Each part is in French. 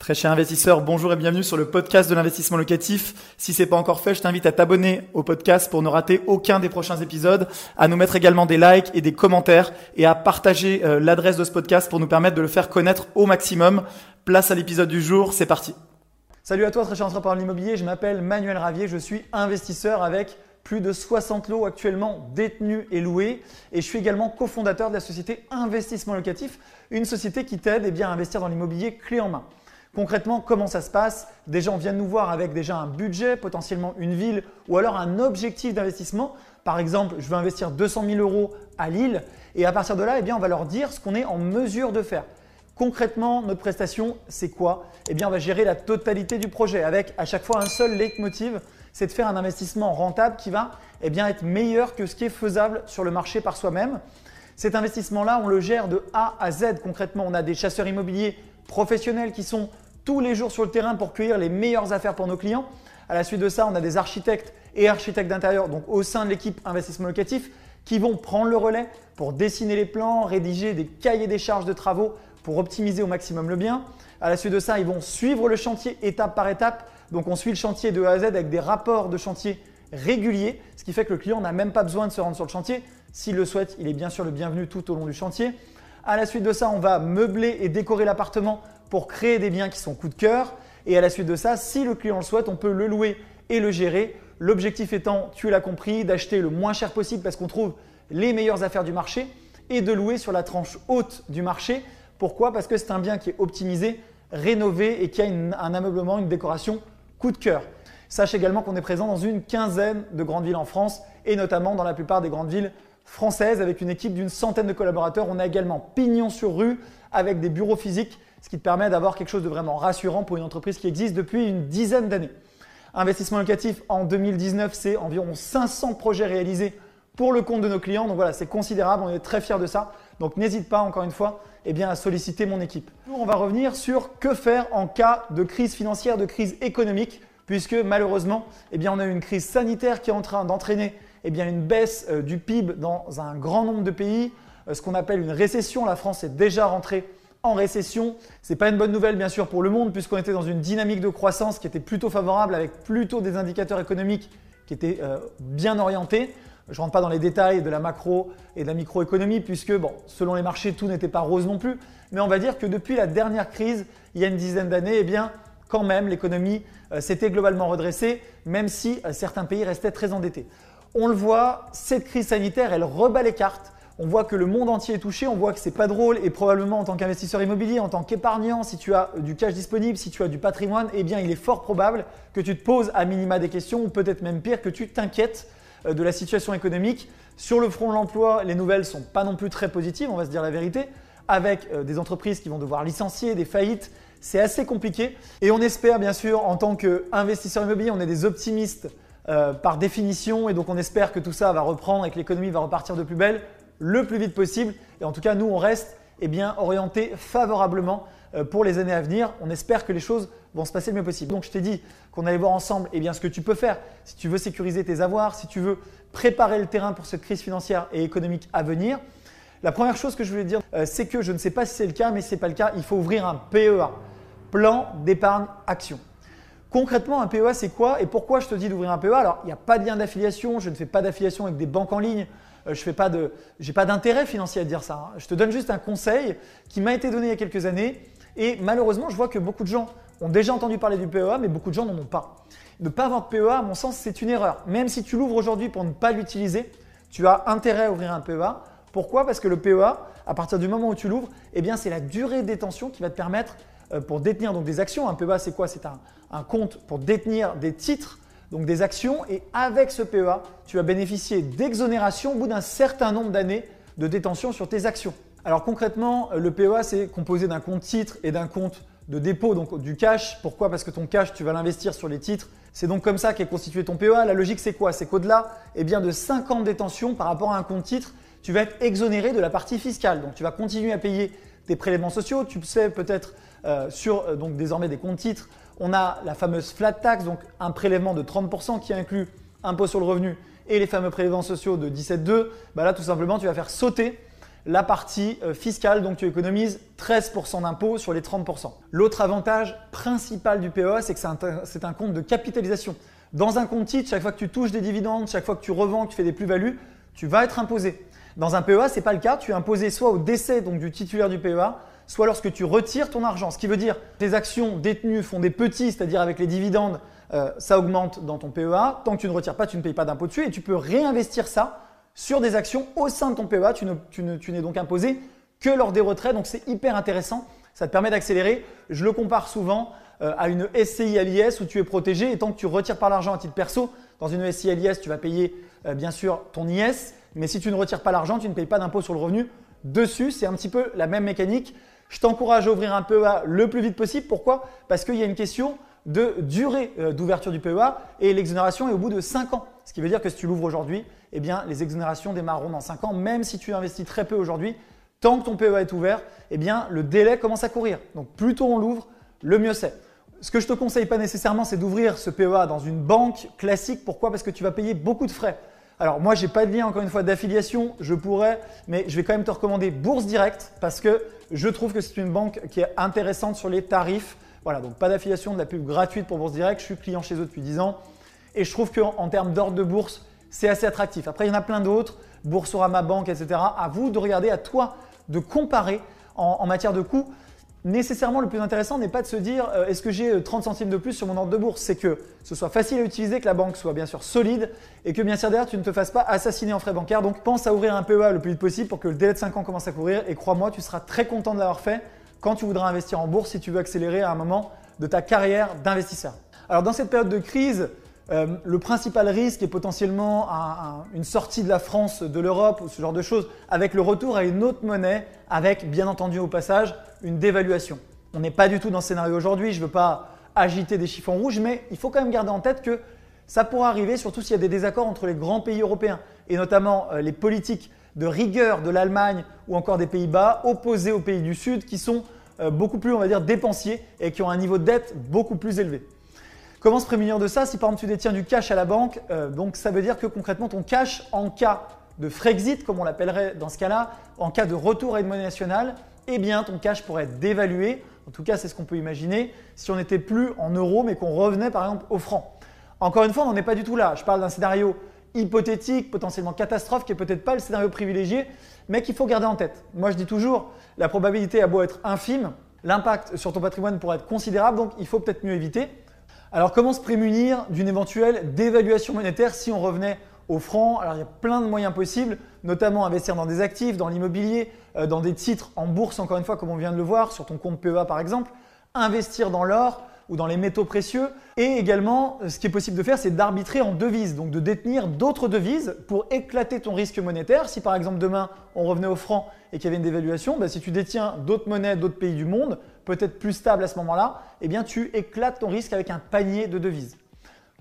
Très cher investisseur, bonjour et bienvenue sur le podcast de l'investissement locatif. Si c'est pas encore fait, je t'invite à t'abonner au podcast pour ne rater aucun des prochains épisodes, à nous mettre également des likes et des commentaires et à partager euh, l'adresse de ce podcast pour nous permettre de le faire connaître au maximum. Place à l'épisode du jour, c'est parti. Salut à toi, très cher entrepreneur de l'immobilier, je m'appelle Manuel Ravier, je suis investisseur avec plus de 60 lots actuellement détenus et loués. Et je suis également cofondateur de la société Investissement Locatif, une société qui t'aide eh à investir dans l'immobilier clé en main. Concrètement, comment ça se passe? Des gens viennent nous voir avec déjà un budget, potentiellement une ville ou alors un objectif d'investissement. Par exemple, je veux investir 200 000 euros à Lille et à partir de là, eh bien, on va leur dire ce qu'on est en mesure de faire. Concrètement, notre prestation, c'est quoi? Eh bien, on va gérer la totalité du projet avec à chaque fois un seul leitmotiv, c'est de faire un investissement rentable qui va eh bien, être meilleur que ce qui est faisable sur le marché par soi-même. Cet investissement-là, on le gère de A à Z. Concrètement, on a des chasseurs immobiliers professionnels qui sont tous les jours sur le terrain pour cueillir les meilleures affaires pour nos clients. À la suite de ça, on a des architectes et architectes d'intérieur, donc au sein de l'équipe investissement locatif, qui vont prendre le relais pour dessiner les plans, rédiger des cahiers des charges de travaux pour optimiser au maximum le bien. À la suite de ça, ils vont suivre le chantier étape par étape. Donc on suit le chantier de A à Z avec des rapports de chantier réguliers, ce qui fait que le client n'a même pas besoin de se rendre sur le chantier. S'il le souhaite, il est bien sûr le bienvenu tout au long du chantier. À la suite de ça, on va meubler et décorer l'appartement pour créer des biens qui sont coup de cœur. Et à la suite de ça, si le client le souhaite, on peut le louer et le gérer. L'objectif étant, tu l'as compris, d'acheter le moins cher possible parce qu'on trouve les meilleures affaires du marché et de louer sur la tranche haute du marché. Pourquoi? Parce que c'est un bien qui est optimisé, rénové et qui a un ameublement, une décoration coup de cœur. Sache également qu'on est présent dans une quinzaine de grandes villes en France et notamment dans la plupart des grandes villes françaises avec une équipe d'une centaine de collaborateurs. On a également pignon sur rue avec des bureaux physiques ce qui te permet d'avoir quelque chose de vraiment rassurant pour une entreprise qui existe depuis une dizaine d'années. Investissement locatif en 2019, c'est environ 500 projets réalisés pour le compte de nos clients. Donc voilà, c'est considérable, on est très fiers de ça. Donc n'hésite pas encore une fois eh à solliciter mon équipe. On va revenir sur que faire en cas de crise financière, de crise économique, puisque malheureusement, eh bien, on a une crise sanitaire qui est en train d'entraîner eh une baisse euh, du PIB dans un grand nombre de pays, euh, ce qu'on appelle une récession. La France est déjà rentrée en récession. Ce n'est pas une bonne nouvelle bien sûr pour le monde puisqu'on était dans une dynamique de croissance qui était plutôt favorable avec plutôt des indicateurs économiques qui étaient euh, bien orientés. Je ne rentre pas dans les détails de la macro et de la microéconomie puisque bon, selon les marchés tout n'était pas rose non plus. Mais on va dire que depuis la dernière crise, il y a une dizaine d'années, eh bien quand même l'économie euh, s'était globalement redressée même si euh, certains pays restaient très endettés. On le voit, cette crise sanitaire, elle rebat les cartes on voit que le monde entier est touché, on voit que c'est pas drôle et probablement en tant qu'investisseur immobilier, en tant qu'épargnant, si tu as du cash disponible, si tu as du patrimoine, eh bien il est fort probable que tu te poses à minima des questions ou peut-être même pire que tu t'inquiètes euh, de la situation économique. Sur le front de l'emploi, les nouvelles sont pas non plus très positives, on va se dire la vérité, avec euh, des entreprises qui vont devoir licencier, des faillites, c'est assez compliqué. Et on espère bien sûr en tant qu'investisseur immobilier, on est des optimistes euh, par définition et donc on espère que tout ça va reprendre et que l'économie va repartir de plus belle le plus vite possible. Et en tout cas, nous, on reste eh bien, orienté favorablement euh, pour les années à venir. On espère que les choses vont se passer le mieux possible. Donc je t'ai dit qu'on allait voir ensemble eh ce que tu peux faire si tu veux sécuriser tes avoirs, si tu veux préparer le terrain pour cette crise financière et économique à venir. La première chose que je voulais dire, euh, c'est que je ne sais pas si c'est le cas, mais si ce n'est pas le cas, il faut ouvrir un PEA, plan d'épargne action. Concrètement, un PEA, c'est quoi? Et pourquoi je te dis d'ouvrir un PEA Alors, il n'y a pas de lien d'affiliation, je ne fais pas d'affiliation avec des banques en ligne, je n'ai pas pas d'intérêt financier à dire ça. Hein. Je te donne juste un conseil qui m'a été donné il y a quelques années et malheureusement, je vois que beaucoup de gens ont déjà entendu parler du PEA, mais beaucoup de gens n'en ont pas. Ne pas avoir de PEA, à mon sens, c'est une erreur. Même si tu l'ouvres aujourd'hui pour ne pas l'utiliser, tu as intérêt à ouvrir un PEA. Pourquoi? Parce que le PEA, à partir du moment où tu l'ouvres, eh bien, c'est la durée de détention qui va te permettre euh, pour détenir donc des actions. Un PEA, c'est quoi? C'est un compte pour détenir des titres donc des actions, et avec ce PEA, tu vas bénéficier d'exonération au bout d'un certain nombre d'années de détention sur tes actions. Alors concrètement, le PEA, c'est composé d'un compte titre et d'un compte de dépôt, donc du cash. Pourquoi? Parce que ton cash, tu vas l'investir sur les titres. C'est donc comme ça qu'est constitué ton PEA. La logique, c'est quoi? C'est qu'au-delà eh de 5 ans de détention par rapport à un compte titre, tu vas être exonéré de la partie fiscale. Donc tu vas continuer à payer tes prélèvements sociaux. Tu sais peut-être euh, sur euh, donc désormais des comptes titres on a la fameuse flat tax, donc un prélèvement de 30% qui inclut impôt sur le revenu et les fameux prélèvements sociaux de 17,2. Bah là, tout simplement, tu vas faire sauter la partie euh, fiscale, donc tu économises 13% d'impôt sur les 30%. L'autre avantage principal du PEA, c'est que c'est un, compte de capitalisation. Dans un compte titre, chaque fois que tu touches des dividendes, chaque fois que tu revends, que tu fais des plus-values, tu vas être imposé. Dans un PEA, ce n'est pas le cas. Tu es imposé soit au décès donc, du titulaire du PEA, soit lorsque tu retires ton argent. Ce qui veut dire que tes actions détenues font des petits, c'est-à-dire avec les dividendes, euh, ça augmente dans ton PEA. Tant que tu ne retires pas, tu ne payes pas d'impôt dessus et tu peux réinvestir ça sur des actions au sein de ton PEA. Tu, n'es donc imposé que lors des retraits. Donc c'est hyper intéressant. Ça te permet d'accélérer. Je le compare souvent euh, à une SCI à l'IS où tu es protégé et tant que tu retires pas l'argent à titre perso, dans une SCI à l'IS, tu vas payer euh, bien sûr ton IS. Mais si tu ne retires pas l'argent, tu ne payes pas d'impôt sur le revenu dessus. C'est un petit peu la même mécanique. Je t'encourage à ouvrir un PEA le plus vite possible. Pourquoi? Parce qu'il y a une question de durée euh, d'ouverture du PEA et l'exonération est au bout de 5 ans. Ce qui veut dire que si tu l'ouvres aujourd'hui, eh les exonérations démarreront dans 5 ans, même si tu investis très peu aujourd'hui. Tant que ton PEA est ouvert, eh le délai commence à courir. Donc, plus tôt on l'ouvre, le mieux c'est. Ce que je ne te conseille pas nécessairement, c'est d'ouvrir ce PEA dans une banque classique. Pourquoi? Parce que tu vas payer beaucoup de frais. Alors moi, je n'ai pas de lien encore une fois d'affiliation, je pourrais, mais je vais quand même te recommander Bourse Direct parce que je trouve que c'est une banque qui est intéressante sur les tarifs. Voilà, donc pas d'affiliation, de la pub gratuite pour Bourse Direct. Je suis client chez eux depuis 10 ans et je trouve qu'en termes d'ordre de bourse, c'est assez attractif. Après, il y en a plein d'autres, Boursorama Banque, etc. À vous de regarder, à toi de comparer en, en matière de coûts nécessairement le plus intéressant n'est pas de se dire euh, est-ce que j'ai 30 euh, centimes de plus sur mon ordre de bourse, c'est que ce soit facile à utiliser, que la banque soit bien sûr solide et que bien sûr derrière tu ne te fasses pas assassiner en frais bancaires. Donc pense à ouvrir un PEA le plus vite possible pour que le délai de 5 ans commence à courir et crois-moi, tu seras très content de l'avoir fait quand tu voudras investir en bourse si tu veux accélérer à un moment de ta carrière d'investisseur. Alors dans cette période de crise, euh, le principal risque est potentiellement une sortie de la France de l'Europe ou ce genre de choses, avec le retour à une autre monnaie, avec bien entendu au passage une dévaluation. On n'est pas du tout dans ce scénario aujourd'hui, je ne veux pas agiter des chiffons rouges, mais il faut quand même garder en tête que ça pourra arriver, surtout s'il y a des désaccords entre les grands pays européens, et notamment euh, les politiques de rigueur de l'Allemagne ou encore des Pays-Bas, opposés aux pays du Sud, qui sont euh, beaucoup plus, on va dire, dépensiers et qui ont un niveau de dette beaucoup plus élevé. Comment se prémunir de ça Si par exemple tu détiens du cash à la banque, euh, donc ça veut dire que concrètement ton cash en cas de Frexit, comme on l'appellerait dans ce cas-là, en cas de retour à une monnaie nationale, eh bien ton cash pourrait être dévalué. En tout cas, c'est ce qu'on peut imaginer si on n'était plus en euros mais qu'on revenait par exemple au franc. Encore une fois, on n'en est pas du tout là. Je parle d'un scénario hypothétique, potentiellement catastrophe, qui n'est peut-être pas le scénario privilégié, mais qu'il faut garder en tête. Moi, je dis toujours, la probabilité a beau être infime, l'impact sur ton patrimoine pourrait être considérable, donc il faut peut-être mieux éviter. Alors comment se prémunir d'une éventuelle dévaluation monétaire si on revenait au franc? Alors il y a plein de moyens possibles, notamment investir dans des actifs, dans l'immobilier, euh, dans des titres en bourse encore une fois comme on vient de le voir sur ton compte PEA par exemple, investir dans l'or, ou dans les métaux précieux. Et également, ce qui est possible de faire, c'est d'arbitrer en devises, donc de détenir d'autres devises pour éclater ton risque monétaire. Si par exemple demain on revenait au franc et qu'il y avait une dévaluation, bah, si tu détiens d'autres monnaies d'autres pays du monde, peut-être plus stables à ce moment-là, eh bien tu éclates ton risque avec un panier de devises.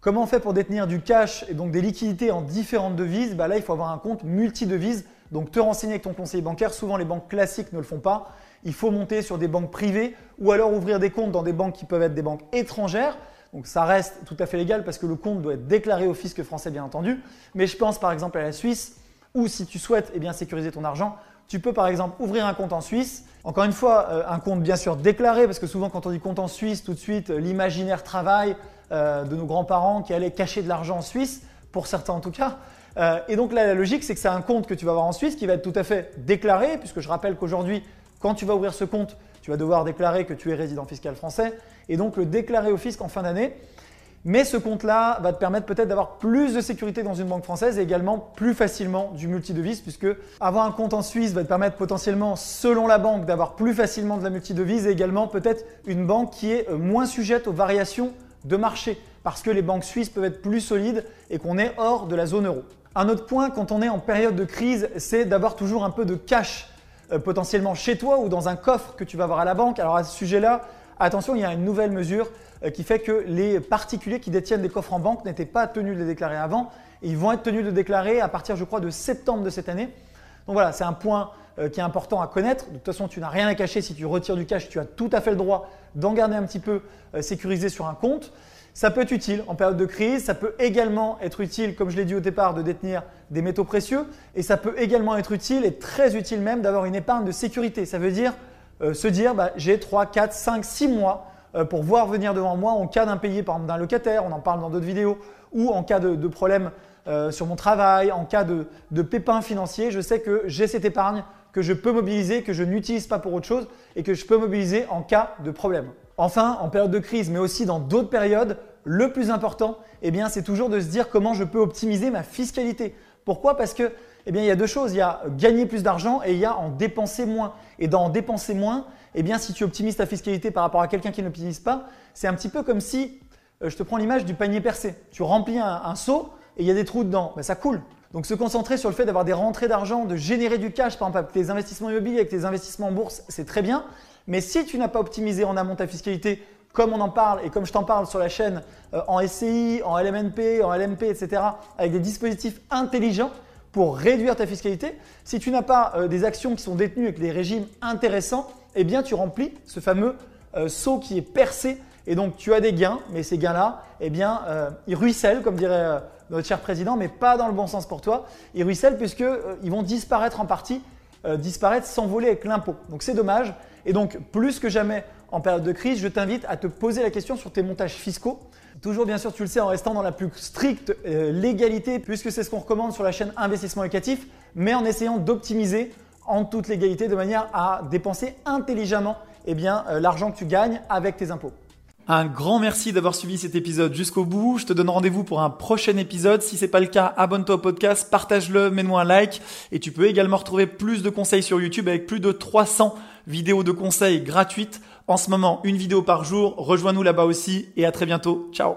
Comment on fait pour détenir du cash et donc des liquidités en différentes devises? Bah Là, il faut avoir un compte multi-devises. Donc te renseigner avec ton conseiller bancaire. Souvent, les banques classiques ne le font pas il faut monter sur des banques privées ou alors ouvrir des comptes dans des banques qui peuvent être des banques étrangères. Donc ça reste tout à fait légal parce que le compte doit être déclaré au fisc français bien entendu. Mais je pense par exemple à la Suisse où si tu souhaites eh bien, sécuriser ton argent, tu peux par exemple ouvrir un compte en Suisse. Encore une fois, euh, un compte bien sûr déclaré parce que souvent quand on dit compte en Suisse, tout de suite euh, l'imaginaire travail euh, de nos grands-parents qui allaient cacher de l'argent en Suisse, pour certains en tout cas. et donc là, la logique, c'est que c'est un compte que tu vas avoir en Suisse qui va être tout à fait déclaré, puisque je rappelle qu'aujourd'hui, quand tu vas ouvrir ce compte, tu vas devoir déclarer que tu es résident fiscal français et donc le déclarer au fisc en fin d'année. Mais ce compte-là va te permettre peut-être d'avoir plus de sécurité dans une banque française et également plus facilement du multidevise puisque avoir un compte en Suisse va te permettre potentiellement, selon la banque, d'avoir plus facilement de la multidevise et également peut-être une banque qui est euh, moins sujette aux variations de marché parce que les banques suisses peuvent être plus solides et qu'on est hors de la zone euro. Un autre point quand on est en période de crise, c'est d'avoir toujours un peu de cash euh, potentiellement chez toi ou dans un coffre que tu vas avoir à la banque. Alors à ce sujet-là, attention, il y a une nouvelle mesure qui fait que les particuliers qui détiennent des coffres en banque n'étaient pas tenus de les déclarer avant. ils vont être tenus de déclarer à partir, je crois, de septembre de cette année. Donc voilà, c'est un point euh, qui est important à connaître. De toute façon, tu n'as rien à cacher. Si tu retires du cash, tu as tout à fait le droit d'en garder un petit peu sécurisé sur un compte. Ça peut être utile en période de crise, ça peut également être utile, comme je l'ai dit au départ, de détenir des métaux précieux, et ça peut également être utile et très utile même d'avoir une épargne de sécurité. Ça veut dire euh, se dire bah, j'ai 3, 4, 5, 6 mois euh, pour voir venir devant moi en cas d'impayé par exemple d'un locataire, on en parle dans d'autres vidéos, ou en cas de, problème euh, sur mon travail, en cas de, de pépin financier, je sais que j'ai cette épargne que je peux mobiliser, que je n'utilise pas pour autre chose et que je peux mobiliser en cas de problème. Enfin, en période de crise, mais aussi dans d'autres périodes, le plus important, eh bien, c'est toujours de se dire comment je peux optimiser ma fiscalité. Pourquoi? Parce que, eh bien, il y a deux choses. Il y a gagner plus d'argent et il y a en dépenser moins. Et dans en dépenser moins, eh bien, si tu optimises ta fiscalité par rapport à quelqu'un qui ne l'optimise pas, c'est un petit peu comme si, euh, je te prends l'image du panier percé. Tu remplis un, seau et il y a des trous dedans. Ben, ça coule. Donc se concentrer sur le fait d'avoir des rentrées d'argent, de générer du cash, par exemple avec tes investissements immobiliers, avec tes investissements en bourse, c'est très bien. Mais si tu n'as pas optimisé en amont ta fiscalité, comme on en parle et comme je t'en parle sur la chaîne euh, en SCI, en LMNP, en LMP, etc., avec des dispositifs intelligents pour réduire ta fiscalité, si tu n'as pas euh, des actions qui sont détenues avec des régimes intéressants, eh bien tu remplis ce fameux euh, seau qui est percé et donc tu as des gains, mais ces gains-là, eh bien, ils ruissellent, comme dirait notre cher président, mais pas dans le bon sens pour toi. Ils ruissellent puisqu'ils vont disparaître en partie, disparaître, s'envoler avec l'impôt. Donc c'est dommage. Et donc, plus que jamais en période de crise, je t'invite à te poser la question sur tes montages fiscaux. Toujours, bien sûr, tu le sais, en restant dans la plus stricte euh, légalité, puisque c'est ce qu'on recommande sur la chaîne Investissement Locatif, mais en essayant d'optimiser en toute légalité de manière à dépenser intelligemment eh euh, l'argent que tu gagnes avec tes impôts. Un grand merci d'avoir suivi cet épisode jusqu'au bout. Je te donne rendez-vous pour un prochain épisode. Si c'est pas le cas, abonne-toi au podcast, partage-le, mets-moi un like et tu peux également retrouver plus de conseils sur YouTube avec plus de 300 vidéos de conseils gratuites. En ce moment, une vidéo par jour. Rejoins-nous là-bas aussi et à très bientôt. Ciao